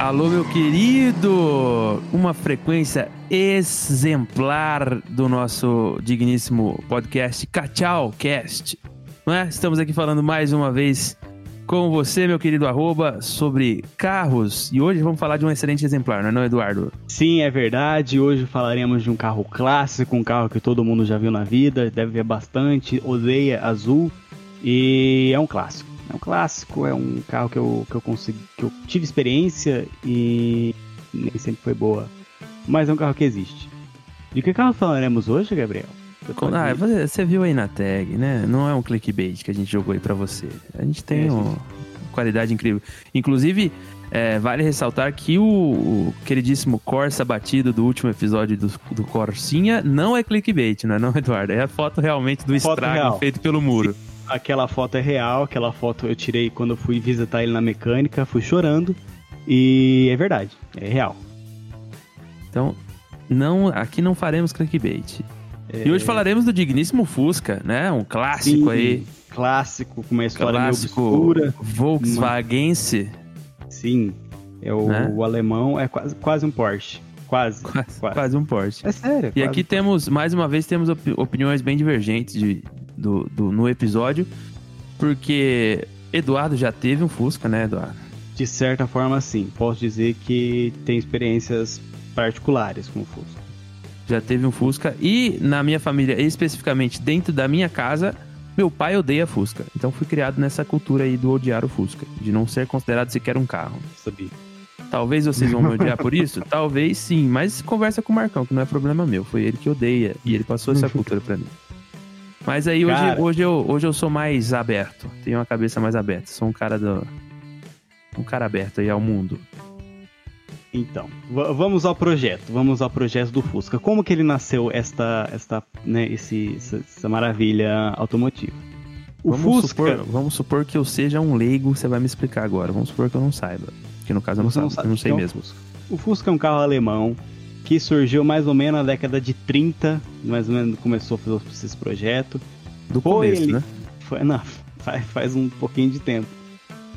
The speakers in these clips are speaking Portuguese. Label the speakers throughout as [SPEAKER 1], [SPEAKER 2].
[SPEAKER 1] Alô, meu querido! Uma frequência exemplar do nosso digníssimo podcast Cachau Cast. Não é? Estamos aqui falando mais uma vez com você, meu querido arroba, sobre carros. E hoje vamos falar de um excelente exemplar, não é, não, Eduardo?
[SPEAKER 2] Sim, é verdade. Hoje falaremos de um carro clássico, um carro que todo mundo já viu na vida, deve ver bastante, odeia azul. E é um clássico. É um clássico, é um carro que eu, que eu consegui, que eu tive experiência e nem sempre foi boa. Mas é um carro que existe. De que carro falaremos hoje, Gabriel? Você pode
[SPEAKER 1] Ah, você você viu aí na tag, né? Não é um clickbait que a gente jogou aí pra você. A gente tem
[SPEAKER 2] É,
[SPEAKER 1] uma qualidade incrível. Inclusive, é, vale ressaltar que o, o queridíssimo Corsa batido do último episódio do, do Corsinha não é clickbait, não é não, Eduardo? É a foto realmente do
[SPEAKER 2] Foto
[SPEAKER 1] estrago
[SPEAKER 2] real.
[SPEAKER 1] feito pelo muro.
[SPEAKER 2] Aquela foto é real, aquela foto eu tirei quando eu fui visitar ele na mecânica, fui chorando. E é verdade, é real.
[SPEAKER 1] Então, não, aqui não faremos clickbait. E hoje falaremos do digníssimo Fusca, né? Um clássico
[SPEAKER 2] É. Sim,
[SPEAKER 1] aí.
[SPEAKER 2] Clássico, com uma história
[SPEAKER 1] Clássico
[SPEAKER 2] meio obscura.
[SPEAKER 1] Volkswagense.
[SPEAKER 2] Sim, é o,
[SPEAKER 1] Né?
[SPEAKER 2] o alemão, é quase, quase um Porsche. Quase,
[SPEAKER 1] Quase,
[SPEAKER 2] quase.
[SPEAKER 1] quase um Porsche.
[SPEAKER 2] É sério.
[SPEAKER 1] E aqui
[SPEAKER 2] um
[SPEAKER 1] temos, mais uma vez, temos opi- opiniões bem divergentes de, do, do- no episódio, porque Eduardo já teve um Fusca, né, Eduardo?
[SPEAKER 2] De certa forma, sim. Posso dizer que tem experiências particulares com o Fusca.
[SPEAKER 1] Já teve um Fusca e na minha família, especificamente dentro da minha casa, meu pai odeia Fusca. Então fui criado nessa cultura aí do odiar o Fusca, de não ser considerado sequer um carro.
[SPEAKER 2] Sabia?
[SPEAKER 1] Talvez vocês vão me odiar por isso? Talvez sim, mas conversa com o Marcão, que não é problema meu. Foi ele que odeia e ele passou essa cultura pra mim. Mas aí hoje,
[SPEAKER 2] Cara.
[SPEAKER 1] hoje, eu, hoje eu sou mais aberto. Tenho uma cabeça mais aberta. Sou um cara do. Um cara aberto aí ao mundo.
[SPEAKER 2] Então, va- vamos ao projeto. Vamos ao projeto do Fusca. Como que ele nasceu esta, esta, né, esse, essa, essa maravilha automotiva? O
[SPEAKER 1] Vamos
[SPEAKER 2] Fusca,
[SPEAKER 1] supor, vamos supor que eu seja um leigo, você vai me explicar agora. Vamos supor que eu não saiba. Que no caso eu não,
[SPEAKER 2] Você não sabe
[SPEAKER 1] eu não sei
[SPEAKER 2] um
[SPEAKER 1] mesmo.
[SPEAKER 2] o Fusca é um carro alemão que surgiu mais ou menos na década de 30, mais ou menos começou a fazer esse projeto.
[SPEAKER 1] Do
[SPEAKER 2] Foi
[SPEAKER 1] começo,
[SPEAKER 2] ele-
[SPEAKER 1] né?
[SPEAKER 2] Foi, não, faz, faz um pouquinho de tempo.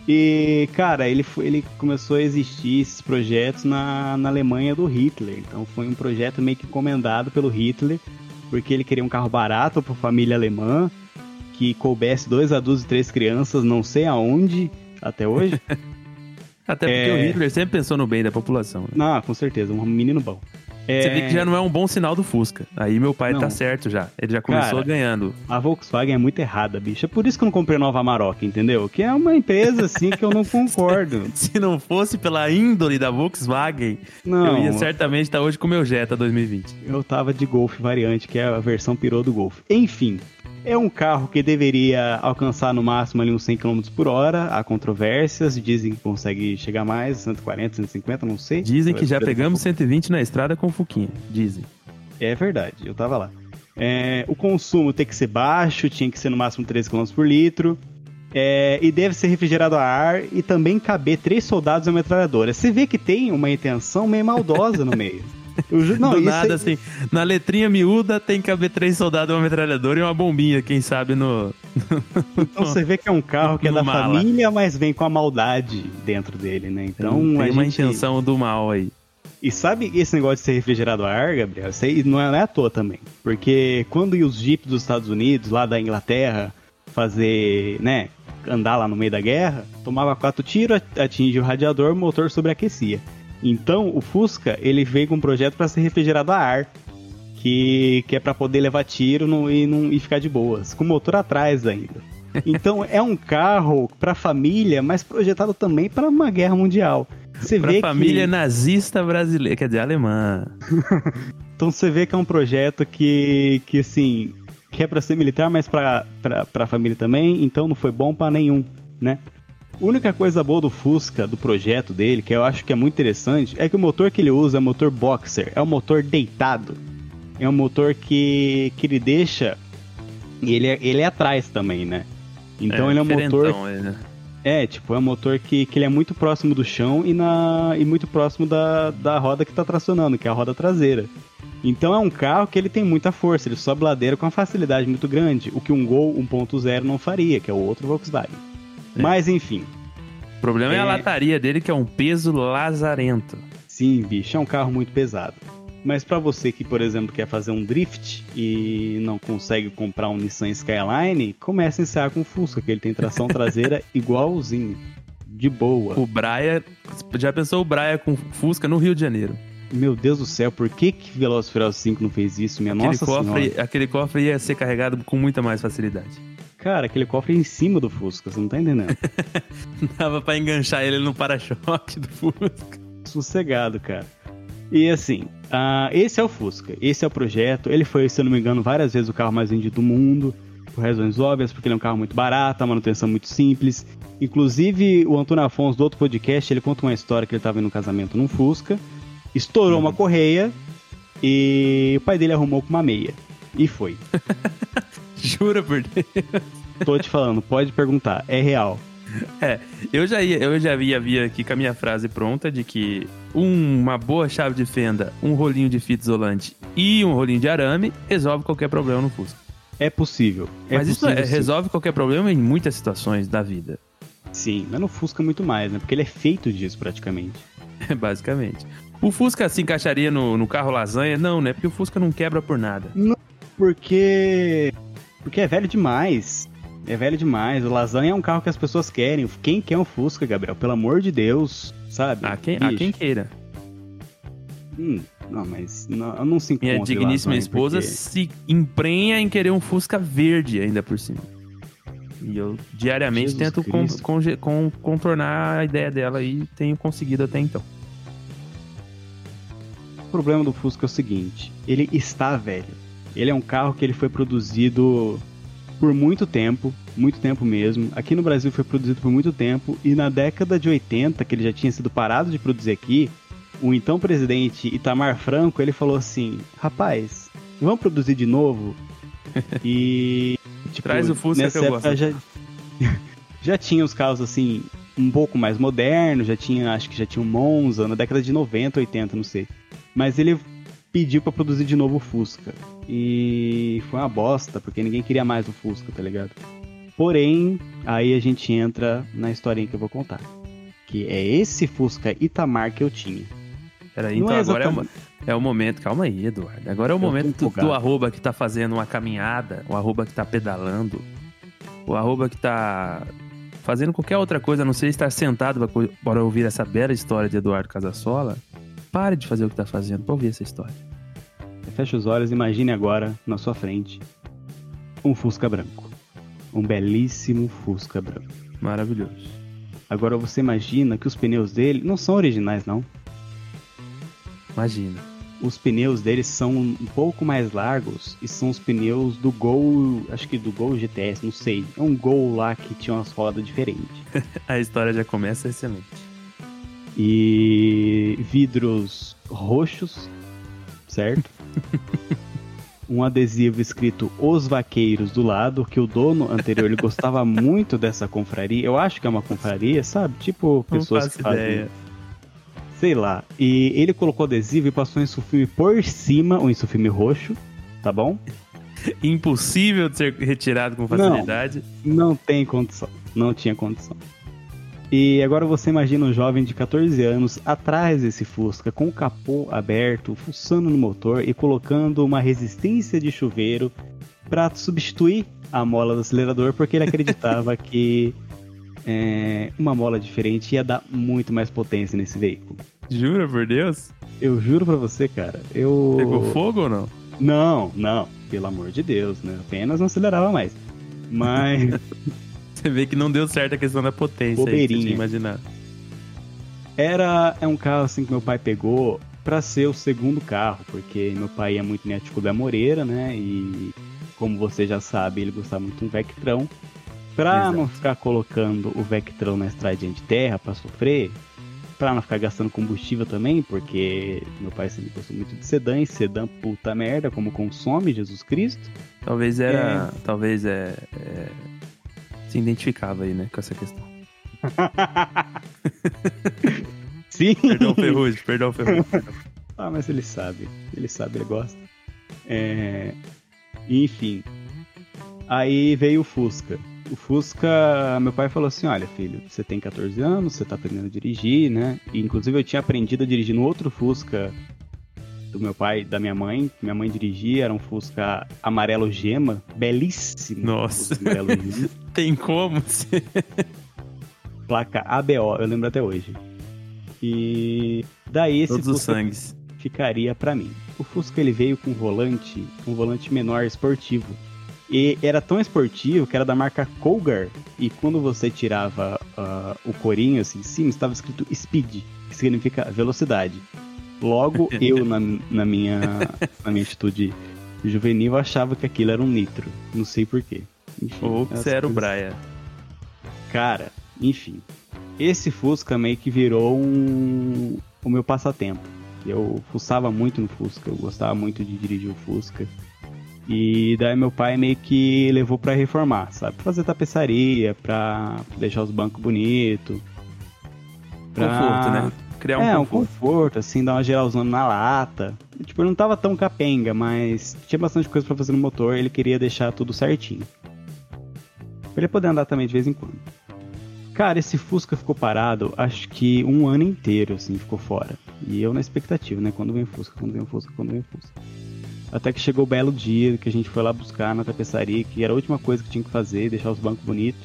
[SPEAKER 2] E, cara, ele, foi, ele começou a existir esses projetos na, na Alemanha do Hitler. Então foi um projeto meio que encomendado pelo Hitler, porque ele queria um carro barato para família alemã, que coubesse dois adultos e três crianças, não sei aonde, até hoje.
[SPEAKER 1] Até porque
[SPEAKER 2] É.
[SPEAKER 1] o Hitler sempre pensou no bem da população. né?
[SPEAKER 2] não, com certeza, um menino bom.
[SPEAKER 1] Você vê
[SPEAKER 2] É,
[SPEAKER 1] que já não é um bom sinal do Fusca. Aí meu pai
[SPEAKER 2] Não.
[SPEAKER 1] tá certo já. Ele já começou
[SPEAKER 2] Cara,
[SPEAKER 1] ganhando.
[SPEAKER 2] A Volkswagen é muito errada, bicho. É por isso que eu não comprei nova Amarok, entendeu? Que é uma empresa, assim, que eu não concordo.
[SPEAKER 1] Se não fosse pela índole da Volkswagen,
[SPEAKER 2] Não,
[SPEAKER 1] eu ia certamente estar hoje com o meu Jetta 2020.
[SPEAKER 2] Eu tava de Golf variante, que é a versão pirou do Golf. Enfim, é um carro que deveria alcançar no máximo ali uns 100 km por hora. Há controvérsias, dizem que consegue chegar mais, 140, 150, não sei.
[SPEAKER 1] Dizem que já pegamos
[SPEAKER 2] pouco.
[SPEAKER 1] 120 na estrada com o Fuquinha. Dizem.
[SPEAKER 2] É verdade, eu tava lá. É, o consumo tem que ser baixo, tinha que ser no máximo 13 km por litro. É, e deve ser refrigerado a ar e também caber três soldados e uma metralhadora. Você vê que tem uma intenção meio maldosa no meio. Ju- não,
[SPEAKER 1] Do
[SPEAKER 2] isso
[SPEAKER 1] nada,
[SPEAKER 2] aí-
[SPEAKER 1] assim, na letrinha miúda tem que caber três soldados, uma metralhadora e uma bombinha, quem sabe no...
[SPEAKER 2] Então você vê que é um carro que é da
[SPEAKER 1] mala.
[SPEAKER 2] família, mas vem com a maldade dentro dele, né? Então
[SPEAKER 1] tem
[SPEAKER 2] a
[SPEAKER 1] uma
[SPEAKER 2] gente...
[SPEAKER 1] intenção do mal aí.
[SPEAKER 2] E sabe esse negócio de ser refrigerado a ar, Gabriel? Isso aí não é, é à toa também. Porque quando os jipes dos Estados Unidos, lá da Inglaterra, fazer, né, andar lá no meio da guerra, tomava quatro tiros, atinge o radiador, o motor sobreaquecia. Então o Fusca, ele veio com um projeto para ser refrigerado a ar. Que, que é para poder levar tiro no- e, não, e ficar de boas, com o motor atrás ainda. Então é um carro para família, mas projetado também para uma guerra mundial. Você
[SPEAKER 1] Pra
[SPEAKER 2] vê
[SPEAKER 1] família
[SPEAKER 2] que...
[SPEAKER 1] nazista brasileira, quer dizer, alemã.
[SPEAKER 2] Então você vê que é um projeto que, que assim, que é pra ser militar, mas pra, pra família também, então não foi bom pra nenhum, né? A única coisa boa do Fusca, do projeto dele, que eu acho que é muito interessante, é que o motor que ele usa é um motor boxer, é um motor deitado. É um motor que, que ele deixa. E ele, é- ele é atrás também, né? Então ele é um motor.
[SPEAKER 1] ele, né?
[SPEAKER 2] É, tipo, é um motor que, que ele é muito próximo do chão e, na, e muito próximo da, da roda que tá tracionando, que é a roda traseira. Então é um carro que ele tem muita força, ele sobe ladeira com uma facilidade muito grande, o que um Gol 1.0 não faria, que é o outro Volkswagen. Mas enfim,
[SPEAKER 1] O problema é... a
[SPEAKER 2] É.
[SPEAKER 1] lataria dele, que é um peso lazarento.
[SPEAKER 2] sim, bicho, é um carro muito pesado. Mas pra você que, por exemplo, quer fazer um drift e não consegue comprar um Nissan Skyline, comece a ensaiar com o Fusca, que ele tem tração traseira igualzinho. De boa.
[SPEAKER 1] O Braia. Já pensou o Braia com Fusca no Rio de Janeiro?
[SPEAKER 2] Meu Deus do céu, por que que Velozes Furiosos 5 não fez isso? Minha
[SPEAKER 1] Aquele
[SPEAKER 2] nossa
[SPEAKER 1] cofre,
[SPEAKER 2] senhora.
[SPEAKER 1] aquele cofre ia ser carregado com muita mais facilidade.
[SPEAKER 2] Cara, aquele cofre é em cima do Fusca, você não tá entendendo.
[SPEAKER 1] Dava pra enganchar ele no para-choque do Fusca.
[SPEAKER 2] Sossegado, cara. E assim, ah, esse é o Fusca, esse é o projeto. Ele foi, se eu não me engano, várias vezes o carro mais vendido do mundo, por razões óbvias, porque ele é um carro muito barato, a manutenção muito simples. Inclusive, o Antônio Afonso, do outro podcast, ele conta uma história que ele estava em um casamento num Fusca, estourou uma correia e o pai dele arrumou com uma meia. E foi.
[SPEAKER 1] Jura por Deus.
[SPEAKER 2] Tô te falando, pode perguntar, é real.
[SPEAKER 1] É, eu já ia, eu já havia, havia aqui com a minha frase pronta de que uma boa chave de fenda, um rolinho de fita isolante e um rolinho de arame resolve qualquer problema no Fusca.
[SPEAKER 2] É possível. É
[SPEAKER 1] Mas isso
[SPEAKER 2] possível,
[SPEAKER 1] é-
[SPEAKER 2] sim.
[SPEAKER 1] resolve qualquer problema em muitas situações da vida,
[SPEAKER 2] Sim, mas no Fusca muito mais, né? Porque ele é feito disso praticamente.
[SPEAKER 1] basicamente. O Fusca se encaixaria no, no carro lasanha? Não, né? Porque o Fusca não quebra por nada.
[SPEAKER 2] Porque. Porque é velho demais. É velho demais. O lasanha é um carro que as pessoas querem. Quem quer um Fusca, Gabriel? Pelo amor de Deus, sabe?
[SPEAKER 1] A quem, a quem queira.
[SPEAKER 2] Hum, não, mas não, não se encontra.
[SPEAKER 1] Minha digníssima esposa
[SPEAKER 2] porque-
[SPEAKER 1] se emprenha em querer um Fusca verde ainda por cima. E eu diariamente
[SPEAKER 2] Jesus
[SPEAKER 1] tento con- con- contornar a ideia dela e tenho conseguido até então.
[SPEAKER 2] O problema do Fusca é o seguinte: ele está velho. Ele é um carro que ele foi produzido por muito tempo, muito tempo mesmo. Aqui no Brasil foi produzido por muito tempo e na década de 80, que ele já tinha sido parado de produzir aqui, o então presidente Itamar Franco, ele falou assim: "Rapaz, vamos produzir de novo?" E tipo,
[SPEAKER 1] Traz o Fusca
[SPEAKER 2] nessa
[SPEAKER 1] que eu
[SPEAKER 2] época
[SPEAKER 1] gosto.
[SPEAKER 2] já já tinha os carros assim um pouco mais modernos, já tinha, acho que já tinha um Monza na década de 90, 80, não sei. Mas ele pediu pra produzir de novo o Fusca. E foi uma bosta, porque ninguém queria mais o Fusca, tá ligado? Porém, aí a gente entra na historinha que eu vou contar. Que é esse Fusca Itamar que eu tinha.
[SPEAKER 1] Peraí,
[SPEAKER 2] Não
[SPEAKER 1] então
[SPEAKER 2] é
[SPEAKER 1] agora é, o, é o momento. Calma aí, Eduardo. Agora é o
[SPEAKER 2] tô
[SPEAKER 1] momento do, arroba que tá fazendo uma caminhada, o arroba que tá pedalando, o arroba que tá fazendo qualquer outra coisa, a não ser estar sentado para ouvir essa bela história de Eduardo Casasola. Pare de fazer o que tá fazendo pra ouvir essa história.
[SPEAKER 2] Fecha os olhos, imagine agora, na sua frente, um Fusca branco. Um belíssimo Fusca branco.
[SPEAKER 1] Maravilhoso.
[SPEAKER 2] Agora você imagina que os pneus dele não são originais, não.
[SPEAKER 1] Imagina.
[SPEAKER 2] Os pneus deles são um pouco mais largos e são os pneus do Gol, acho que do Gol GTS, não sei. É um Gol lá que tinha umas rodas diferentes.
[SPEAKER 1] A história já começa excelente.
[SPEAKER 2] E vidros roxos, certo? um adesivo escrito Os Vaqueiros do lado, que o dono anterior ele gostava muito dessa confraria. Eu acho que é uma confraria, sabe? Tipo
[SPEAKER 1] Não
[SPEAKER 2] pessoas que fazem
[SPEAKER 1] ideia.
[SPEAKER 2] sei lá. E ele colocou adesivo e passou um insufilme por cima, um insufilme roxo, tá bom?
[SPEAKER 1] Impossível de ser retirado com facilidade.
[SPEAKER 2] Não tem condição. Não tinha condição. E agora você imagina um jovem de 14 anos atrás desse Fusca, com o capô aberto, fuçando no motor e colocando uma resistência de chuveiro para substituir a mola do acelerador, porque ele acreditava que é, uma mola diferente ia dar muito mais potência nesse veículo.
[SPEAKER 1] Jura por Deus?
[SPEAKER 2] Eu juro pra você, cara. Eu.
[SPEAKER 1] Pegou fogo ou não?
[SPEAKER 2] Não, não, pelo amor de Deus, né? Apenas não acelerava mais. Mas
[SPEAKER 1] Você vê que não deu certo a questão da potência aí, que você
[SPEAKER 2] Bobeirinha.
[SPEAKER 1] tinha imaginado.
[SPEAKER 2] era é um carro assim que meu pai pegou pra ser o segundo carro, porque meu pai ia muito Atitude da Moreira, né? E como você já sabe, ele gostava muito de um Vectrão. Pra
[SPEAKER 1] Exato.
[SPEAKER 2] não ficar colocando o Vectrão na estradinha de terra pra sofrer, pra não ficar gastando combustível também, porque meu pai sempre gostou muito de sedã, e sedã puta merda, como consome Jesus Cristo.
[SPEAKER 1] Talvez era. Talvez é, é, Se identificava aí, né? Com essa questão.
[SPEAKER 2] Sim.
[SPEAKER 1] Perdão, Ferrugem, perdão, Ferrugem.
[SPEAKER 2] Ah, mas ele sabe. Ele sabe, ele gosta. É... Enfim. Aí veio o Fusca. O Fusca, meu pai falou assim: Olha, filho, você tem 14 anos, você tá aprendendo a dirigir, né? E, inclusive eu tinha aprendido a dirigir no outro Fusca do meu pai da minha mãe. Minha mãe dirigia, era um Fusca amarelo gema, belíssimo.
[SPEAKER 1] Nossa.
[SPEAKER 2] Amarelo gema.
[SPEAKER 1] Tem como ser.
[SPEAKER 2] Placa ABO, eu lembro até hoje. E daí esse
[SPEAKER 1] Todos os
[SPEAKER 2] Fusca
[SPEAKER 1] sangues.
[SPEAKER 2] ficaria pra mim. O Fusca ele veio com um volante, um volante menor esportivo. E era tão esportivo que era da marca Cougar. E quando você tirava ah, o corinho assim em cima, estava escrito Speed, que significa velocidade. Logo, eu, na, na minha, na minha atitude juvenil, achava que aquilo era um nitro. Não sei porquê. Enfim,
[SPEAKER 1] Ou
[SPEAKER 2] as
[SPEAKER 1] você era o Braia.
[SPEAKER 2] Cara, enfim. Esse Fusca meio que virou um... o meu passatempo. Eu fuçava muito no Fusca, eu gostava muito de dirigir o Fusca. E daí meu pai meio que levou pra reformar, sabe? Pra fazer tapeçaria, pra deixar os bancos bonitos.
[SPEAKER 1] Conforto, né? Criar um
[SPEAKER 2] é, um
[SPEAKER 1] conforto.
[SPEAKER 2] conforto, assim, dar uma geralzona na lata. Tipo, ele não tava tão capenga, mas tinha bastante coisa pra fazer no motor, ele queria deixar tudo certinho. Pra ele poder andar também de vez em quando. Cara, esse Fusca ficou parado, acho que um ano inteiro, assim, ficou fora. E eu na expectativa, né? Quando vem o Fusca, quando vem o Fusca, quando vem o Fusca. Até que chegou o belo dia que a gente foi lá buscar na tapeçaria, que era a última coisa que tinha que fazer, deixar os bancos bonitos.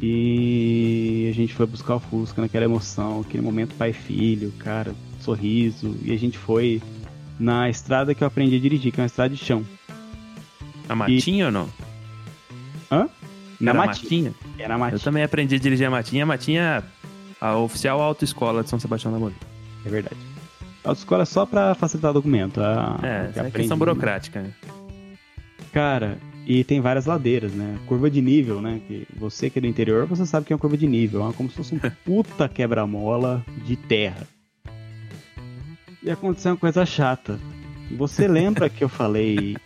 [SPEAKER 2] E a gente foi buscar o Fusca naquela emoção, aquele momento pai e filho, cara, sorriso. E a gente foi na estrada que eu aprendi a dirigir, que é uma estrada de chão.
[SPEAKER 1] A matinha ou não?
[SPEAKER 2] Hã? Na matinha.
[SPEAKER 1] matinha? Eu também aprendi a dirigir a matinha. A matinha, a oficial autoescola de São Sebastião da Moura.
[SPEAKER 2] é verdade. A autoescola é só pra facilitar documento. A,
[SPEAKER 1] É,
[SPEAKER 2] que
[SPEAKER 1] é questão burocrática. né?
[SPEAKER 2] Cara, e tem várias ladeiras, né? Curva de nível, né? Que você que é do interior, você sabe que é uma curva de nível. É como se fosse um puta quebra-mola de terra. E aconteceu uma coisa chata. Você lembra que eu falei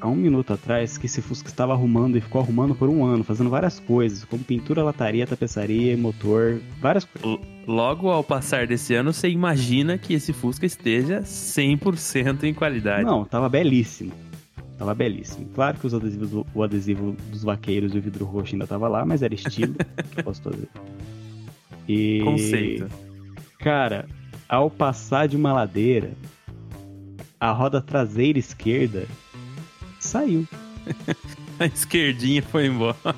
[SPEAKER 2] há um minuto atrás que esse Fusca estava arrumando e ficou arrumando por um ano, fazendo várias coisas, como pintura, lataria, tapeçaria, motor, várias coisas.
[SPEAKER 1] Logo ao passar desse ano, você imagina que esse Fusca esteja 100% em qualidade.
[SPEAKER 2] Não, tava belíssimo. Tava belíssimo. Claro que os adesivos, o adesivo dos vaqueiros e o vidro roxo ainda tava lá, mas era estilo. que eu posso fazer. E.
[SPEAKER 1] Conceito.
[SPEAKER 2] Cara, ao passar de uma ladeira, a roda traseira esquerda saiu.
[SPEAKER 1] A esquerdinha foi embora.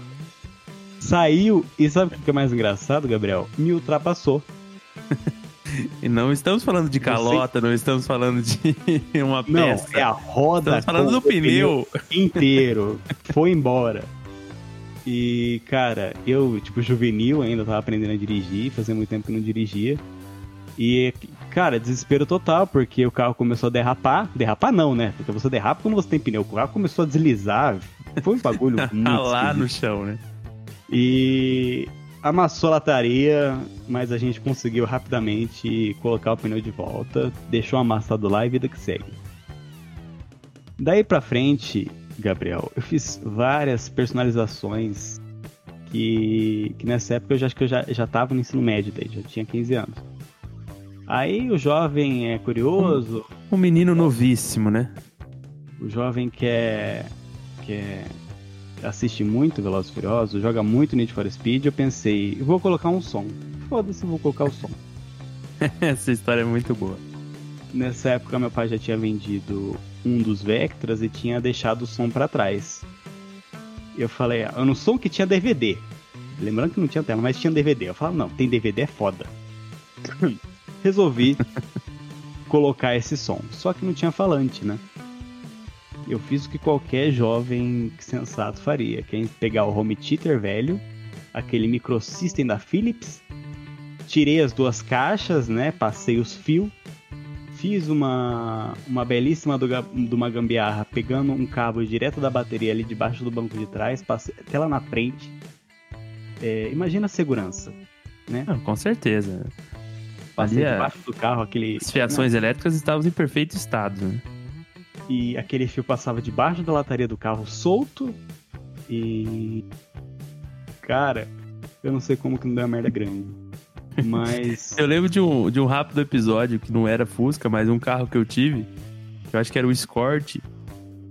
[SPEAKER 2] Saiu, e sabe o que é mais engraçado, Gabriel? Me ultrapassou.
[SPEAKER 1] E não estamos falando de calota, não estamos falando de uma
[SPEAKER 2] Não,
[SPEAKER 1] peça.
[SPEAKER 2] é a roda.
[SPEAKER 1] Estamos falando do
[SPEAKER 2] o
[SPEAKER 1] pneu.
[SPEAKER 2] inteiro. Foi embora. E, cara, eu, tipo, juvenil ainda, tava aprendendo a dirigir, fazia muito tempo que não dirigia. E, cara, desespero total, porque o carro começou a derrapar. Derrapar não, né? Porque você derrapa quando você tem pneu. O carro começou a deslizar. Foi um bagulho muito
[SPEAKER 1] Ralar no
[SPEAKER 2] esquisito.
[SPEAKER 1] chão, né?
[SPEAKER 2] E amassou a lataria, mas a gente conseguiu rapidamente colocar o pneu de volta, deixou amassado lá e vida que segue. Daí pra frente, Gabriel, eu fiz várias personalizações que, que nessa época eu já acho que eu já, já tava no ensino médio daí, já tinha 15 anos. Aí o jovem é curioso,
[SPEAKER 1] Um menino novíssimo, né?
[SPEAKER 2] o jovem quer, quer assiste muito Velozes e Furiosos, joga muito Need for Speed, eu pensei, vou colocar um som. Foda-se, vou colocar o som.
[SPEAKER 1] Essa história é muito boa.
[SPEAKER 2] Nessa época meu pai já tinha vendido um dos Vectras e tinha deixado o som pra trás. Eu falei, eu no som que tinha DVD. Lembrando que não tinha tela, mas tinha DVD. Eu falei, não, tem DVD é foda. Resolvi colocar esse som. Só que não tinha falante, né? Eu fiz o que qualquer jovem sensato faria, que é pegar o home theater velho, aquele microsystem da Philips, tirei as duas caixas, né? Passei os fios, fiz uma, uma belíssima do, de uma gambiarra, pegando um cabo direto da bateria ali debaixo do banco de trás, passei até lá na frente. É, imagina a segurança, né?
[SPEAKER 1] Não, com certeza.
[SPEAKER 2] Passei
[SPEAKER 1] é-
[SPEAKER 2] debaixo do carro, aquele.
[SPEAKER 1] As fiações elétricas estavam em perfeito estado. Né?
[SPEAKER 2] E aquele fio passava debaixo da lataria do carro solto. E. Cara, eu não sei como que não deu uma merda grande. Mas.
[SPEAKER 1] Eu lembro de um, de um rápido episódio que não era Fusca, mas um carro que eu tive, que eu acho que era o Escort,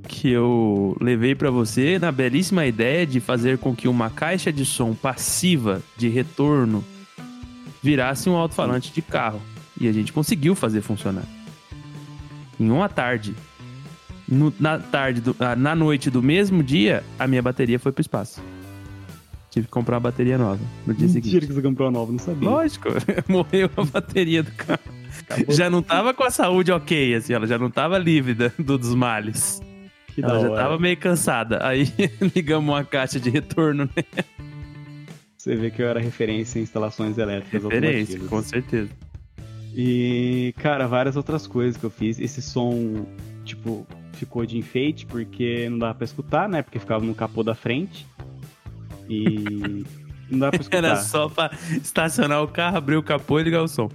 [SPEAKER 1] que eu levei pra você na belíssima ideia de fazer com que uma caixa de som passiva de retorno virasse um alto-falante de carro. E a gente conseguiu fazer funcionar. Em uma tarde. No- na tarde, do- ah, na noite do mesmo dia, a minha bateria foi pro espaço. Tive que comprar uma bateria nova no dia seguinte.
[SPEAKER 2] Mentira que você comprou uma nova, não sabia.
[SPEAKER 1] Lógico, morreu a bateria do carro.
[SPEAKER 2] Acabou.
[SPEAKER 1] Já não tava com a saúde ok, assim, ela já não tava livre da- do- dos males.
[SPEAKER 2] Que
[SPEAKER 1] ela já
[SPEAKER 2] hora.
[SPEAKER 1] tava meio cansada. Aí ligamos uma caixa de retorno, né?
[SPEAKER 2] Você vê que eu era referência em instalações elétricas
[SPEAKER 1] Referência, com certeza.
[SPEAKER 2] E, cara, várias outras coisas que eu fiz. Esse som, tipo, ficou de enfeite porque não dava pra escutar, né? Porque ficava no capô da frente. E não dava pra escutar.
[SPEAKER 1] Era só pra estacionar o carro, abrir o capô e ligar o som.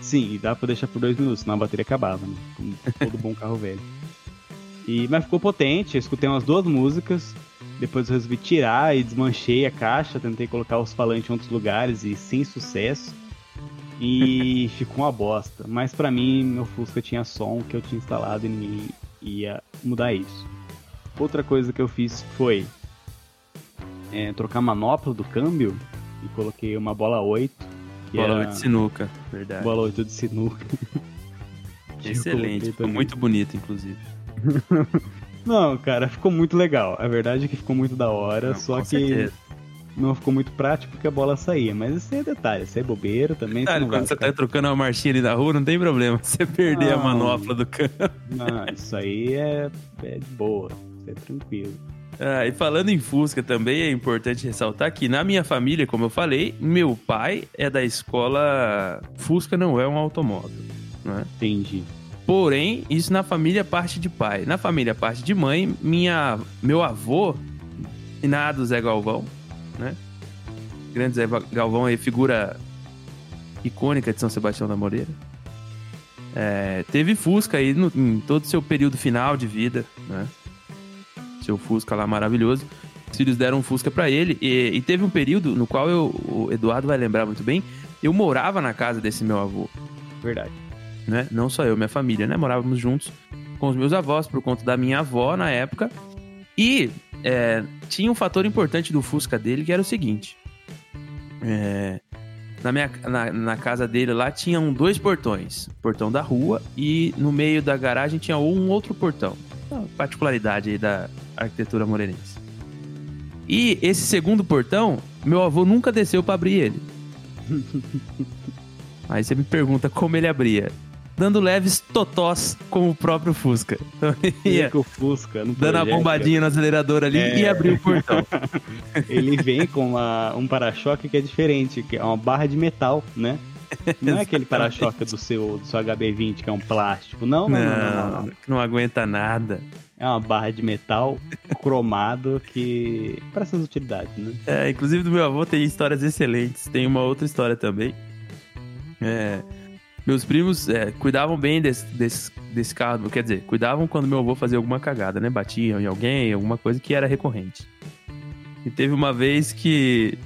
[SPEAKER 2] Sim, e dá pra deixar por dois minutos, senão a bateria acabava, né? Como todo bom carro velho. E, mas ficou potente, eu escutei umas duas músicas, depois eu resolvi tirar e desmanchei a caixa, tentei colocar os falantes em outros lugares e sem sucesso. E ficou uma bosta. Mas pra mim, meu Fusca tinha som que eu tinha instalado e ninguém ia mudar isso. Outra coisa que eu fiz foi é, trocar a manopla do câmbio e coloquei uma bola 8. que
[SPEAKER 1] Bola
[SPEAKER 2] era-
[SPEAKER 1] 8 sinuca, verdade.
[SPEAKER 2] Bola 8 de sinuca.
[SPEAKER 1] Excelente, ficou muito bonito, inclusive.
[SPEAKER 2] Não, cara, ficou muito legal. A verdade é que ficou muito da hora,
[SPEAKER 1] Não,
[SPEAKER 2] só que
[SPEAKER 1] certeza.
[SPEAKER 2] não ficou muito prático porque a bola saía. Mas isso aí é detalhe, isso aí é bobeira também.
[SPEAKER 1] Detalhe,
[SPEAKER 2] vai
[SPEAKER 1] quando você
[SPEAKER 2] ficar-
[SPEAKER 1] tá trocando uma marchinha ali na rua, não tem problema. Você perder a
[SPEAKER 2] Não.
[SPEAKER 1] manopla do carro.
[SPEAKER 2] Não, isso aí é, é de boa, isso é tranquilo.
[SPEAKER 1] Ah, e falando em Fusca também, é importante ressaltar que na minha família, como eu falei, meu pai é da escola Fusca não é um automóvel, não é?
[SPEAKER 2] Entendi.
[SPEAKER 1] Porém, isso na família parte de pai. Na família parte de mãe, minha, meu avô, finado Zé Galvão, né? Grande Zé Galvão aí, figura icônica de São Sebastião da Moreira. É, teve Fusca aí no- em todo o seu período final de vida, né? Seu Fusca lá maravilhoso. Os filhos deram um Fusca pra ele e, e teve um período no qual eu, o Eduardo vai lembrar muito bem, eu morava na casa desse meu avô
[SPEAKER 2] Verdade.
[SPEAKER 1] Né? Não só eu, minha família, né? Morávamos juntos com os meus avós por conta da minha avó na época. E é, tinha um fator importante do Fusca dele que era o seguinte: É, na, minha, na, na casa dele lá tinham dois portões, portão da rua e no meio da garagem tinha um outro portão. Uma particularidade aí da arquitetura morenense. E esse segundo portão, meu avô nunca desceu pra abrir ele. Aí você me pergunta como ele abria. Dando leves totós com o próprio Fusca. Então ia
[SPEAKER 2] o Fusca,
[SPEAKER 1] dando a bombadinha no acelerador ali
[SPEAKER 2] É.
[SPEAKER 1] e abriu o portão.
[SPEAKER 2] Ele vem com uma- um para-choque que é diferente, que é uma barra de metal, né? Não é aquele para-choque do seu, do seu HB20 que é um plástico. Não, não, não, não, não,
[SPEAKER 1] Não,
[SPEAKER 2] não.
[SPEAKER 1] não aguenta nada.
[SPEAKER 2] É uma barra de metal cromado que. para essas utilidades, né?
[SPEAKER 1] É, inclusive do meu avô tem histórias excelentes. Tem uma outra história também. É, meus primos é, cuidavam bem desse, desse, desse carro. Quer dizer, cuidavam quando meu avô fazia alguma cagada, né? Batiam em alguém, alguma coisa que era recorrente. E teve uma vez que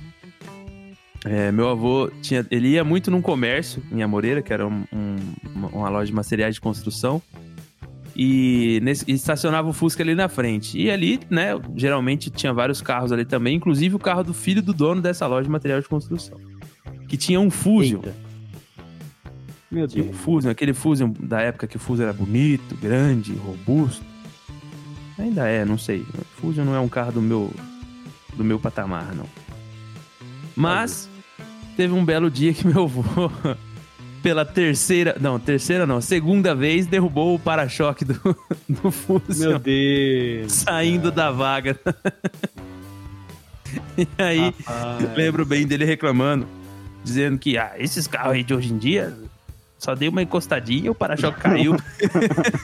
[SPEAKER 1] é, meu avô tinha, ele ia muito num comércio em Amoreira, que era um- um- uma, uma loja de materiais de construção. E, nesse, e estacionava o Fusca ali na frente. E ali, né, geralmente tinha vários carros ali também, inclusive o carro do filho do dono dessa loja de material de construção. Que tinha um Fusion.
[SPEAKER 2] Eita. Meu
[SPEAKER 1] Tinha um
[SPEAKER 2] Deus.
[SPEAKER 1] Fusion, aquele Fusion da época que o Fusion era bonito, grande, robusto. Ainda é, não sei. O Fusion não é um carro do meu do meu patamar, não. Mas teve um belo dia que meu avô pela terceira, não, terceira não, segunda vez derrubou o para-choque do, do Fusion
[SPEAKER 2] Meu Deus.
[SPEAKER 1] saindo da vaga. e aí,
[SPEAKER 2] Rapaz.
[SPEAKER 1] lembro bem dele reclamando, dizendo que ah, esses carros aí de hoje em dia Só dei uma encostadinha, o para-choque caiu.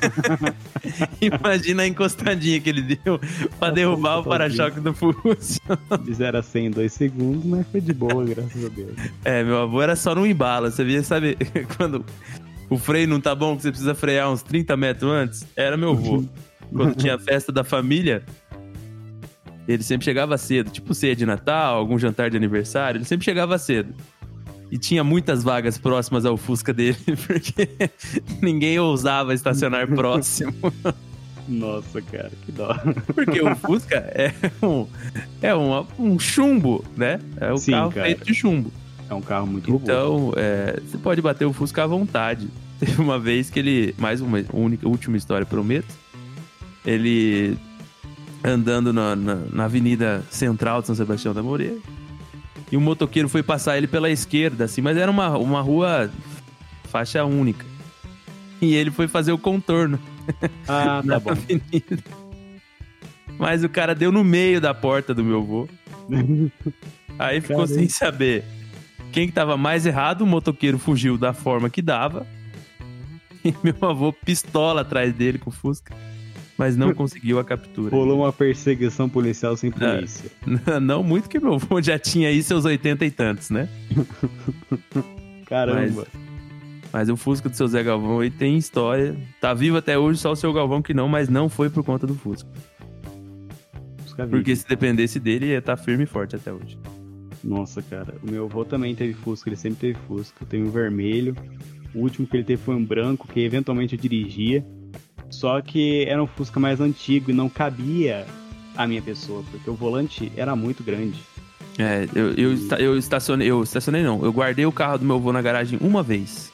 [SPEAKER 1] Imagina a encostadinha que ele deu pra derrubar o para-choque do Fusca.
[SPEAKER 2] De 0 a 100 em 2 segundos, mas foi de boa, graças a Deus.
[SPEAKER 1] É, meu avô era só no embalo. Você via, sabe, quando o freio não tá bom, que você precisa frear uns 30 metros antes? Era meu avô. quando tinha festa da família, ele sempre chegava cedo. Tipo ceia de Natal, algum jantar de aniversário, ele sempre chegava cedo. E tinha muitas vagas próximas ao Fusca dele, porque ninguém ousava estacionar próximo.
[SPEAKER 2] Nossa, cara, que dó.
[SPEAKER 1] Porque o Fusca é um, é uma, um chumbo, né? É um
[SPEAKER 2] Sim,
[SPEAKER 1] carro
[SPEAKER 2] cara.
[SPEAKER 1] feito de chumbo.
[SPEAKER 2] É um carro muito robusto.
[SPEAKER 1] Então, é, você pode bater o Fusca à vontade. Teve uma vez que ele, mais uma única, última história, prometo. Ele andando na, na, na avenida central de São Sebastião da Moreira. E um motoqueiro foi passar ele pela esquerda, assim, mas era uma, uma rua faixa única. E ele foi fazer o contorno
[SPEAKER 2] Ah, tá bom.
[SPEAKER 1] avenida. Mas o cara deu no meio da porta do meu avô. Aí ficou
[SPEAKER 2] Caramba.
[SPEAKER 1] sem saber quem que tava mais errado. O motoqueiro fugiu da forma que dava. E meu avô pistola atrás dele com o Fusca. Mas não conseguiu a captura.
[SPEAKER 2] Rolou uma perseguição policial sem
[SPEAKER 1] É.
[SPEAKER 2] polícia.
[SPEAKER 1] Não muito que meu avô já tinha aí seus 80 e tantos, né?
[SPEAKER 2] Caramba.
[SPEAKER 1] Mas o Fusca do seu Zé Galvão aí tem história. Tá vivo até hoje, só o seu Galvão que não, mas não foi por conta do Fusca.
[SPEAKER 2] Fusca.
[SPEAKER 1] Porque se dependesse dele, ia estar firme e forte até hoje.
[SPEAKER 2] Nossa, cara. O meu avô também teve Fusca, ele sempre teve Fusca. Eu tenho um vermelho. O último que ele teve foi um branco, que eventualmente eu dirigia. Só que era um Fusca mais antigo e não cabia a minha pessoa, porque o volante era muito grande.
[SPEAKER 1] É, eu, eu, eu estacionei, eu estacionei não, eu guardei o carro do meu avô na garagem uma vez.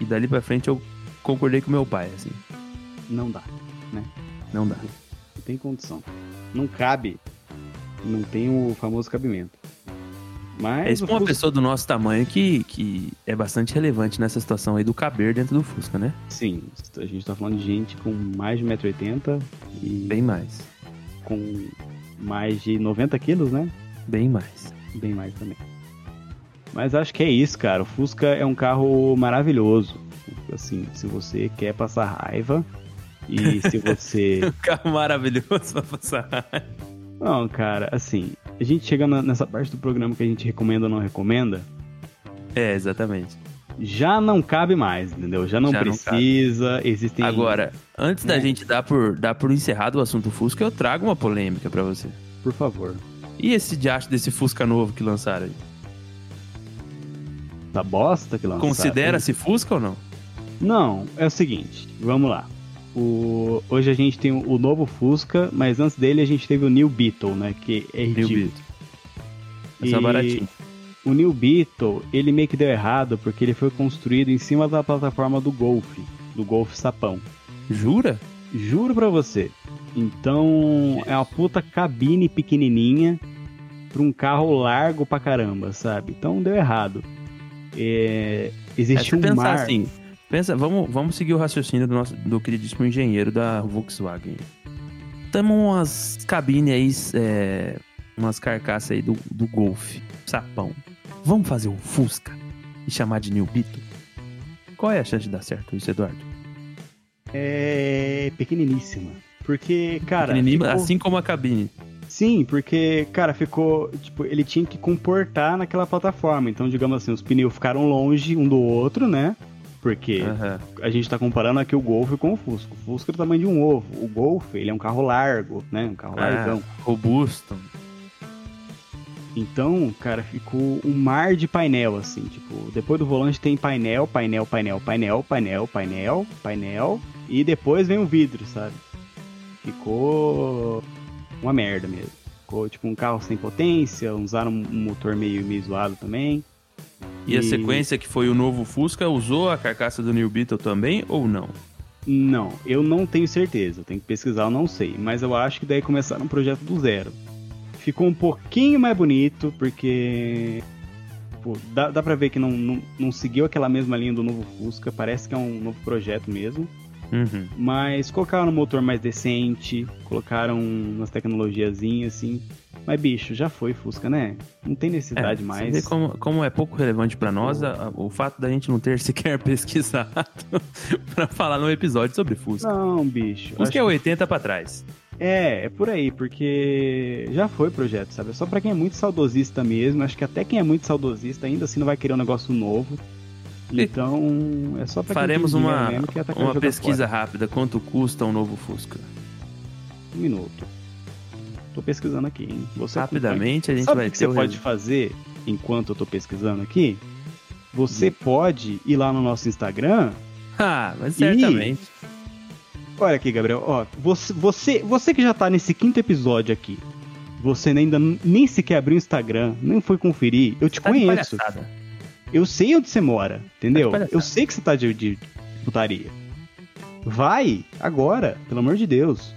[SPEAKER 1] E dali pra frente eu concordei com meu pai, assim.
[SPEAKER 2] Não dá.
[SPEAKER 1] Não dá.
[SPEAKER 2] Não tem condição. Não cabe. Não tem o famoso cabimento. Mas
[SPEAKER 1] É isso pra uma
[SPEAKER 2] Fusca-
[SPEAKER 1] pessoa do nosso tamanho que, que é bastante relevante nessa situação aí do caber dentro do Fusca, né?
[SPEAKER 2] Sim, a gente tá falando de gente com mais de 1,80m e
[SPEAKER 1] Bem mais.
[SPEAKER 2] com mais de 90 quilos, né?
[SPEAKER 1] Bem mais.
[SPEAKER 2] Bem mais também. Mas acho que é isso, cara. O Fusca é um carro maravilhoso. Assim, se você quer passar raiva e se você.
[SPEAKER 1] Um carro maravilhoso pra passar.
[SPEAKER 2] Não, cara, assim, a gente chega na- nessa parte do programa que a gente recomenda ou não recomenda,
[SPEAKER 1] É, exatamente.
[SPEAKER 2] já não cabe mais, entendeu? Já não
[SPEAKER 1] Já não
[SPEAKER 2] precisa, existem.
[SPEAKER 1] Agora, antes da
[SPEAKER 2] É.
[SPEAKER 1] gente dar por, dar por encerrado o assunto Fusca, eu trago uma polêmica pra você.
[SPEAKER 2] Por favor.
[SPEAKER 1] E esse diacho desse Fusca novo que lançaram aí?
[SPEAKER 2] Da bosta que lançaram.
[SPEAKER 1] Considera-se Fusca ou não?
[SPEAKER 2] Não, é o seguinte, vamos lá. O... Hoje a gente tem o novo Fusca, mas antes dele a gente teve o New Beetle, né? Que é
[SPEAKER 1] New
[SPEAKER 2] ridículo.
[SPEAKER 1] Beetle. Essa é
[SPEAKER 2] E
[SPEAKER 1] baratinho.
[SPEAKER 2] O New Beetle, ele meio que deu errado porque ele foi construído em cima da plataforma do Golf, do Golf Sapão.
[SPEAKER 1] Jura?
[SPEAKER 2] Juro pra você. Então, é uma puta cabine pequenininha pra um carro largo pra caramba, sabe? Então deu errado. É...
[SPEAKER 1] É,
[SPEAKER 2] Existe
[SPEAKER 1] se
[SPEAKER 2] um mar...
[SPEAKER 1] assim, pensa, vamos, vamos seguir o raciocínio do nosso do queridíssimo engenheiro da Volkswagen. Temos umas cabines aí, é, umas carcaças aí do, do Golf, sapão. Vamos fazer um Fusca e chamar de New Beetle? Qual é a chance de dar certo isso, Eduardo?
[SPEAKER 2] É pequeniníssima. Porque, cara. Ficou-
[SPEAKER 1] Assim como a cabine.
[SPEAKER 2] Sim, porque, cara, ficou. Tipo, ele tinha que comportar naquela plataforma. Então, digamos assim, os pneus ficaram longe um do outro, né? Porque
[SPEAKER 1] Aham.
[SPEAKER 2] a gente tá comparando aqui o Golf com o Fusca. O Fusca é do tamanho de um ovo. O Golf, ele é um carro largo, né? Um carro largão.
[SPEAKER 1] Ah, robusto.
[SPEAKER 2] Então, cara, ficou um mar de painel, assim. Tipo, depois do volante tem painel, painel, painel, painel, painel, painel, painel. E depois vem o vidro, sabe? Ficou uma merda mesmo. Ficou tipo um carro sem potência, usaram um motor meio, meio zoado também.
[SPEAKER 1] E a
[SPEAKER 2] E-
[SPEAKER 1] sequência que foi o novo Fusca usou a carcaça do New Beetle também ou não?
[SPEAKER 2] Não, eu não tenho certeza, tenho que pesquisar, eu não sei. Mas eu acho que daí começaram um projeto do zero. Ficou um pouquinho mais bonito, porque. Pô, dá, dá pra ver que não, não, não seguiu aquela mesma linha do novo Fusca, parece que é um novo projeto mesmo.
[SPEAKER 1] Uhum.
[SPEAKER 2] Mas colocaram um motor mais decente, colocaram umas tecnologiazinhas assim. Mas, bicho, já foi Fusca, né? Não tem necessidade
[SPEAKER 1] Você
[SPEAKER 2] mais.
[SPEAKER 1] vê como, como é pouco relevante pra nós a- o fato da gente não ter sequer pesquisado pra falar num episódio sobre Fusca.
[SPEAKER 2] Não, bicho.
[SPEAKER 1] Fusca
[SPEAKER 2] acho
[SPEAKER 1] é 80 pra trás.
[SPEAKER 2] É, é por aí, porque já foi projeto, sabe? É só pra quem é muito saudosista mesmo. Acho que até quem é muito saudosista ainda assim não vai querer um negócio novo. Então, é só pra
[SPEAKER 1] Faremos uma,
[SPEAKER 2] que
[SPEAKER 1] uma pesquisa rápida. Quanto custa um novo Fusca?
[SPEAKER 2] Um minuto. Tô pesquisando aqui, hein? Você
[SPEAKER 1] Rapidamente a gente
[SPEAKER 2] Sabe
[SPEAKER 1] vai
[SPEAKER 2] o que
[SPEAKER 1] ter
[SPEAKER 2] você
[SPEAKER 1] o
[SPEAKER 2] pode
[SPEAKER 1] resu-
[SPEAKER 2] fazer enquanto eu tô pesquisando aqui? Você
[SPEAKER 1] Hum.
[SPEAKER 2] pode ir lá no nosso Instagram.
[SPEAKER 1] Ah, mas certamente.
[SPEAKER 2] Olha aqui, Gabriel. Ó, você, você, você que já tá nesse quinto episódio aqui, você ainda nem sequer abriu o Instagram, nem foi conferir. Eu te
[SPEAKER 1] Tá
[SPEAKER 2] conheço. Eu sei onde você mora, entendeu?
[SPEAKER 1] Tá
[SPEAKER 2] eu sei que você tá de, de putaria. Vai, agora, pelo amor de Deus.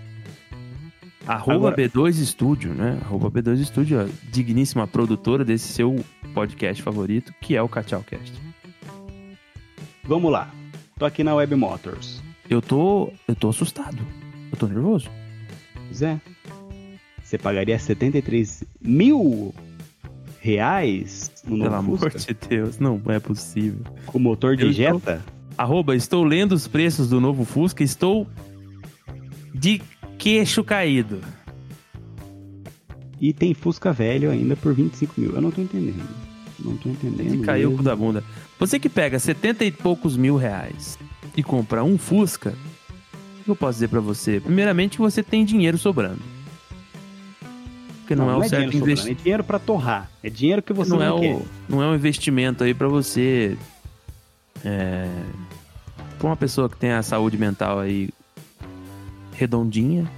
[SPEAKER 1] Arroba
[SPEAKER 2] Agora-
[SPEAKER 1] B2 Studio, né? Arroba B2 Studio, a digníssima produtora desse seu podcast favorito, que é o Cast.
[SPEAKER 2] Vamos lá. Tô aqui na Web Motors.
[SPEAKER 1] Eu tô. Eu tô assustado. Eu tô nervoso.
[SPEAKER 2] Zé, você pagaria 73 mil reais no
[SPEAKER 1] Pelo amor
[SPEAKER 2] Fusca?
[SPEAKER 1] de Deus, não é possível.
[SPEAKER 2] Com motor de
[SPEAKER 1] Eu
[SPEAKER 2] Jetta?
[SPEAKER 1] Arroba, estou lendo os preços do novo Fusca, estou de queixo caído.
[SPEAKER 2] E tem Fusca velho ainda por 25 mil. Eu não tô entendendo. Não tô entendendo.
[SPEAKER 1] E caiu
[SPEAKER 2] mesmo.
[SPEAKER 1] da bunda. Você que pega 70 e poucos mil reais e compra um Fusca, o que eu posso dizer pra você? Primeiramente, você tem dinheiro sobrando. Porque não, é o certo
[SPEAKER 2] dinheiro
[SPEAKER 1] investimento.
[SPEAKER 2] É dinheiro pra torrar. É dinheiro que você
[SPEAKER 1] não,
[SPEAKER 2] não,
[SPEAKER 1] é
[SPEAKER 2] quer.
[SPEAKER 1] o, não é um investimento aí pra você. É, pra uma pessoa que tem a saúde mental aí redondinha,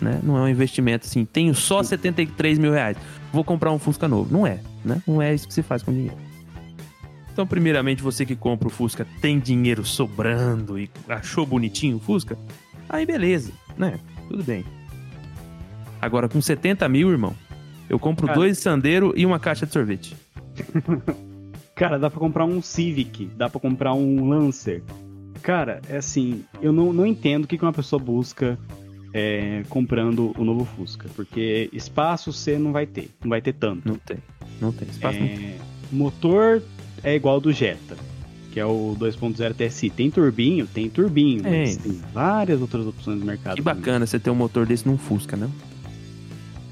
[SPEAKER 1] né? Não é um investimento assim, tenho só 73 mil reais, vou comprar um Fusca novo. Não é, né? Não é isso que se faz com dinheiro. Então, primeiramente, você que compra o Fusca tem dinheiro sobrando e achou bonitinho o Fusca, aí beleza, né? Tudo bem. Agora, com 70 mil, irmão, eu compro
[SPEAKER 2] Cara.
[SPEAKER 1] dois Sandero e uma caixa de sorvete.
[SPEAKER 2] Cara, dá pra comprar um Civic, dá pra comprar um Lancer. Cara, é assim, eu não, não entendo o que que uma pessoa busca é, comprando o novo Fusca. Porque espaço você não vai ter, não vai ter tanto.
[SPEAKER 1] Não tem. Não tem espaço. não tem.
[SPEAKER 2] É, motor é igual ao do Jetta, que é o 2.0 TSI. Tem turbinho? Tem turbinho, mas
[SPEAKER 1] Tem.
[SPEAKER 2] tem várias outras opções no mercado.
[SPEAKER 1] Que bacana você ter um motor desse num Fusca, né?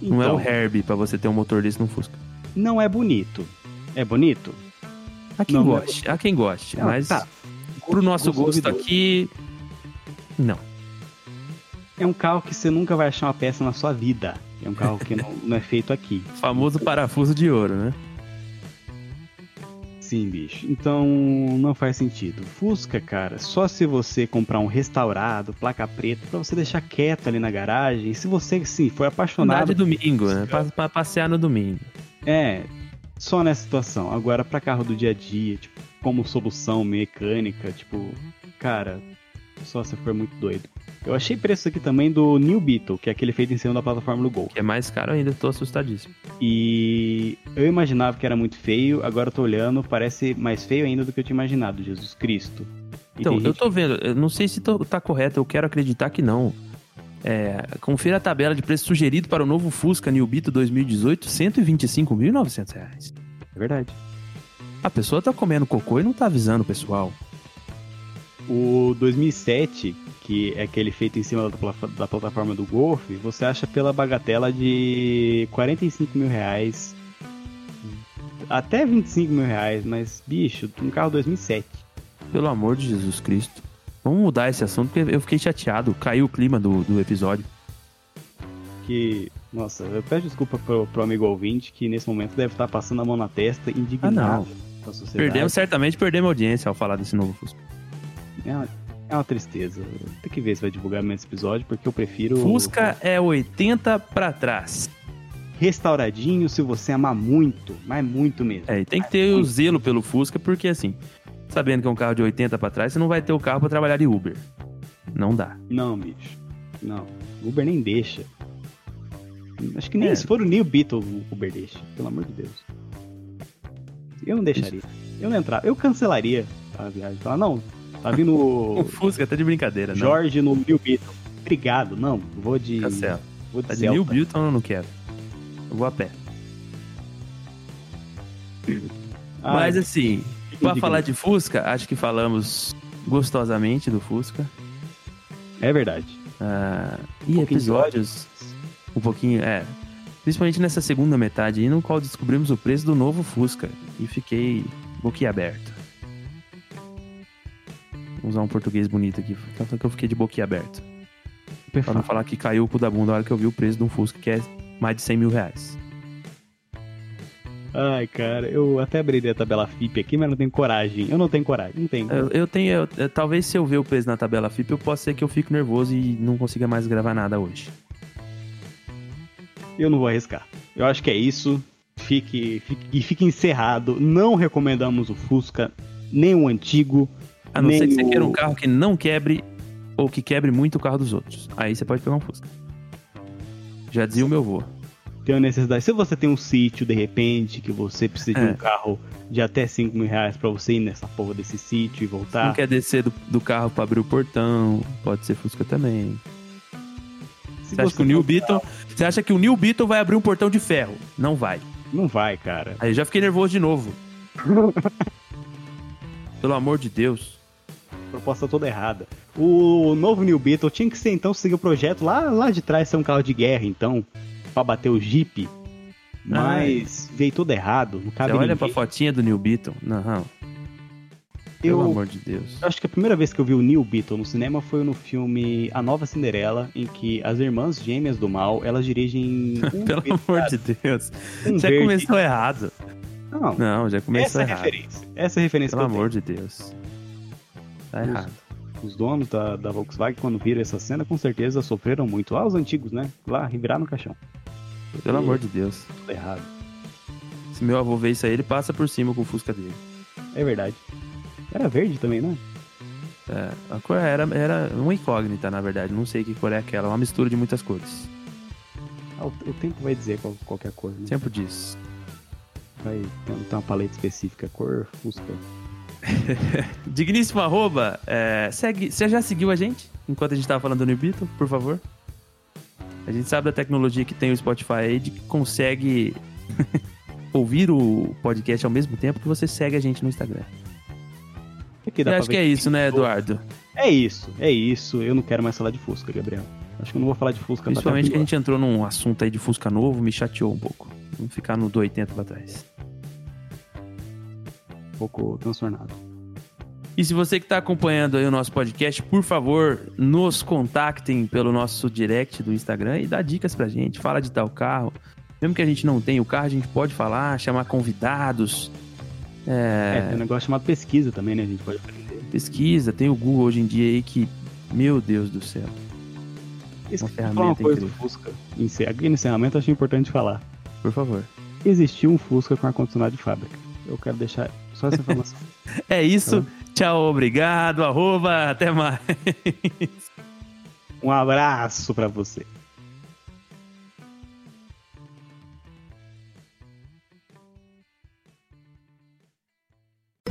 [SPEAKER 1] Não é o
[SPEAKER 2] Então,
[SPEAKER 1] Herbie pra você ter um motor desse num Fusca.
[SPEAKER 2] Não é bonito. É bonito?
[SPEAKER 1] Há quem
[SPEAKER 2] Não, é
[SPEAKER 1] goste, há quem goste,
[SPEAKER 2] Não,
[SPEAKER 1] mas
[SPEAKER 2] tá.
[SPEAKER 1] pro nosso
[SPEAKER 2] Gosto
[SPEAKER 1] gosto aqui, não.
[SPEAKER 2] É um carro que você nunca vai achar uma peça na sua vida. É um carro que não, não é feito aqui.
[SPEAKER 1] Famoso parafuso de ouro, né?
[SPEAKER 2] Sim, bicho. Então não faz sentido. Fusca, cara, só se você comprar um restaurado, placa preta, pra você deixar quieto ali na garagem. Se você, sim, foi
[SPEAKER 1] Andar
[SPEAKER 2] apaixonado.
[SPEAKER 1] de domingo, né? Pra, pra passear no domingo.
[SPEAKER 2] É, só nessa situação. Agora, pra carro do dia a dia, tipo, como solução mecânica, tipo, cara, só se for muito doido. Eu achei preço aqui também do New Beetle, que é aquele feito em cima da plataforma do Gol.
[SPEAKER 1] É mais caro ainda, tô assustadíssimo.
[SPEAKER 2] E eu imaginava que era muito feio, agora eu tô olhando, parece mais feio ainda do que eu tinha imaginado, Jesus Cristo. E
[SPEAKER 1] Então,
[SPEAKER 2] tem
[SPEAKER 1] eu
[SPEAKER 2] gente-
[SPEAKER 1] tô vendo, eu não sei se tô- tá correto, eu quero acreditar que não. É, confira a tabela de preço sugerido para o novo Fusca New Beetle 2018, 125.900 reais.
[SPEAKER 2] É verdade.
[SPEAKER 1] A pessoa tá comendo cocô e não tá avisando o pessoal.
[SPEAKER 2] O 2007, que é aquele feito em cima da, da plataforma do Golf, você acha pela bagatela de 45 mil reais. Até 25 mil reais, mas, bicho, um carro 2007.
[SPEAKER 1] Pelo amor de Jesus Cristo. Vamos mudar esse assunto, porque eu fiquei chateado. Caiu o clima do, do episódio.
[SPEAKER 2] Que, nossa, eu peço desculpa pro, pro amigo ouvinte que nesse momento deve estar passando a mão na testa, indignado
[SPEAKER 1] Ah, não.
[SPEAKER 2] com a sociedade.
[SPEAKER 1] Perdemos, certamente perdemos audiência ao falar desse novo Fusca.
[SPEAKER 2] É é uma tristeza. Tem que ver se vai divulgar mesmo esse episódio, porque eu prefiro.
[SPEAKER 1] Fusca é 80 pra trás.
[SPEAKER 2] Restauradinho se você amar muito, mas muito mesmo.
[SPEAKER 1] É, e tem que ter o zelo pelo Fusca, porque assim, sabendo que é um carro de 80 pra trás, você não vai ter o carro pra trabalhar de Uber. Não dá.
[SPEAKER 2] Não, bicho. Não. Uber nem deixa. Acho que nem
[SPEAKER 1] É.
[SPEAKER 2] se for o New Beetle, o Uber deixa. Pelo amor de Deus. Eu não deixaria. Eu não entrava. Eu cancelaria a viagem. Falar, não, Tá vindo
[SPEAKER 1] O
[SPEAKER 2] o
[SPEAKER 1] Fusca tá de brincadeira, não.
[SPEAKER 2] Jorge no New Beetle. Obrigado, não. Vou de.
[SPEAKER 1] Cancela.
[SPEAKER 2] Vou de
[SPEAKER 1] Tá de. New Bilton eu não quero. Eu vou a pé.
[SPEAKER 2] Ah,
[SPEAKER 1] Mas assim,
[SPEAKER 2] indignado.
[SPEAKER 1] falar de Fusca, acho que falamos gostosamente do Fusca.
[SPEAKER 2] É verdade.
[SPEAKER 1] Ah,
[SPEAKER 2] Um
[SPEAKER 1] e episódios um pouquinho, é. Principalmente nessa segunda metade aí, no qual descobrimos o preço do novo Fusca. E fiquei boquiaberto. Usar um português bonito aqui. Tanto que eu fiquei de boquiaberto. Pra não falar que caiu o cu da bunda na hora que eu vi o preço de um Fusca, que é mais de 100 mil reais.
[SPEAKER 2] Ai, cara, eu até abriria a tabela FIP aqui, mas não tenho coragem. Eu não tenho coragem, não tenho.
[SPEAKER 1] Eu, eu tenho. eu- eu- talvez se eu ver o preço na tabela FIP, eu possa ser que eu fico nervoso e não consiga mais gravar nada hoje.
[SPEAKER 2] Eu não vou arriscar. Eu acho que é isso. Fique, fique e fique encerrado. Não recomendamos o Fusca, nem o antigo.
[SPEAKER 1] A não
[SPEAKER 2] nem
[SPEAKER 1] ser que você queira um carro que não quebre ou que quebre muito o carro dos outros. Aí você pode pegar um Fusca. Já dizia o meu avô.
[SPEAKER 2] Tem uma necessidade. Se você tem um sítio, de repente, que você precisa de
[SPEAKER 1] É.
[SPEAKER 2] um carro de até 5 mil reais pra você ir nessa porra desse sítio e voltar.
[SPEAKER 1] Não quer descer do, do carro pra abrir o portão, pode ser Fusca também.
[SPEAKER 2] Se
[SPEAKER 1] Você acha que o New Beetle, você acha que o New Beetle vai abrir um portão de ferro? Não vai.
[SPEAKER 2] Não vai, cara.
[SPEAKER 1] Aí eu já fiquei nervoso de novo. Pelo amor de Deus.
[SPEAKER 2] Proposta toda errada. O novo New Beetle tinha que ser então seguir o projeto lá, lá de trás ser um carro de guerra, então, pra bater o Jeep. Mas veio tudo errado, não
[SPEAKER 1] Você
[SPEAKER 2] cabe
[SPEAKER 1] olha
[SPEAKER 2] ninguém.
[SPEAKER 1] pra fotinha do New Beetle. Não. Pelo
[SPEAKER 2] Eu,
[SPEAKER 1] amor de Deus.
[SPEAKER 2] eu acho que a primeira vez que eu vi o New Beetle no cinema foi no filme A Nova Cinderela, em que as irmãs gêmeas do mal, elas dirigem um
[SPEAKER 1] Pelo
[SPEAKER 2] Beetle-
[SPEAKER 1] amor de Deus.
[SPEAKER 2] um
[SPEAKER 1] Já
[SPEAKER 2] verde.
[SPEAKER 1] começou errado.
[SPEAKER 2] Não,
[SPEAKER 1] Não, já
[SPEAKER 2] essa
[SPEAKER 1] começou
[SPEAKER 2] é a
[SPEAKER 1] errado.
[SPEAKER 2] referência. Essa é a referência
[SPEAKER 1] Pelo amor de Deus. Tá
[SPEAKER 2] Os-
[SPEAKER 1] errado.
[SPEAKER 2] Os donos da, da Volkswagen, quando viram essa cena, com certeza sofreram muito. Lá os antigos, né? Lá, virar no caixão.
[SPEAKER 1] Pelo amor de Deus.
[SPEAKER 2] Tudo errado.
[SPEAKER 1] Se meu avô vê isso aí, ele passa por cima com o Fusca dele.
[SPEAKER 2] É verdade. Era verde também, né?
[SPEAKER 1] É, a cor era, era uma incógnita, na verdade. Não sei que cor é aquela. Uma mistura de muitas cores.
[SPEAKER 2] Ah, o, o tempo vai dizer qual, qualquer cor, né?
[SPEAKER 1] Tempo disso.
[SPEAKER 2] Vai ter, tem uma paleta específica, cor, fusca.
[SPEAKER 1] Digníssimo arroba, é, segue, você já seguiu a gente enquanto a gente tava falando do Beetle, por favor? A gente sabe da tecnologia que tem o Spotify aí, de que consegue ouvir o podcast ao mesmo tempo que você segue a gente no Instagram.
[SPEAKER 2] Aqui
[SPEAKER 1] Eu
[SPEAKER 2] dá pra
[SPEAKER 1] acho que é isso, né, Eduardo?
[SPEAKER 2] É isso, é isso. Eu não quero mais falar de Fusca, Gabriel. Acho que eu não vou falar de Fusca.
[SPEAKER 1] Principalmente que a
[SPEAKER 2] tá
[SPEAKER 1] gente entrou num assunto aí de Fusca novo, me chateou um pouco. Vamos ficar no do 80 pra trás.
[SPEAKER 2] Um pouco transtornado.
[SPEAKER 1] E se você que está acompanhando aí o nosso podcast, por favor, nos contactem pelo nosso direct do Instagram e dá dicas pra gente. Fala de tal carro. Mesmo que a gente não tenha o carro, a gente pode falar, chamar convidados.
[SPEAKER 2] É,
[SPEAKER 1] É,
[SPEAKER 2] tem um negócio chamado pesquisa também, né? A gente pode aprender.
[SPEAKER 1] pesquisa, tem o Google hoje em dia aí que, meu Deus do céu.
[SPEAKER 2] Isso,
[SPEAKER 1] Uma
[SPEAKER 2] falar uma
[SPEAKER 1] ferramenta
[SPEAKER 2] coisa do. Fusca. Aqui no encerramento eu achei importante falar.
[SPEAKER 1] Por favor.
[SPEAKER 2] Existiu um Fusca com ar-condicionado de fábrica. Eu quero deixar só essa informação.
[SPEAKER 1] É isso. Tchau, obrigado, arroba, até mais.
[SPEAKER 2] um abraço pra você.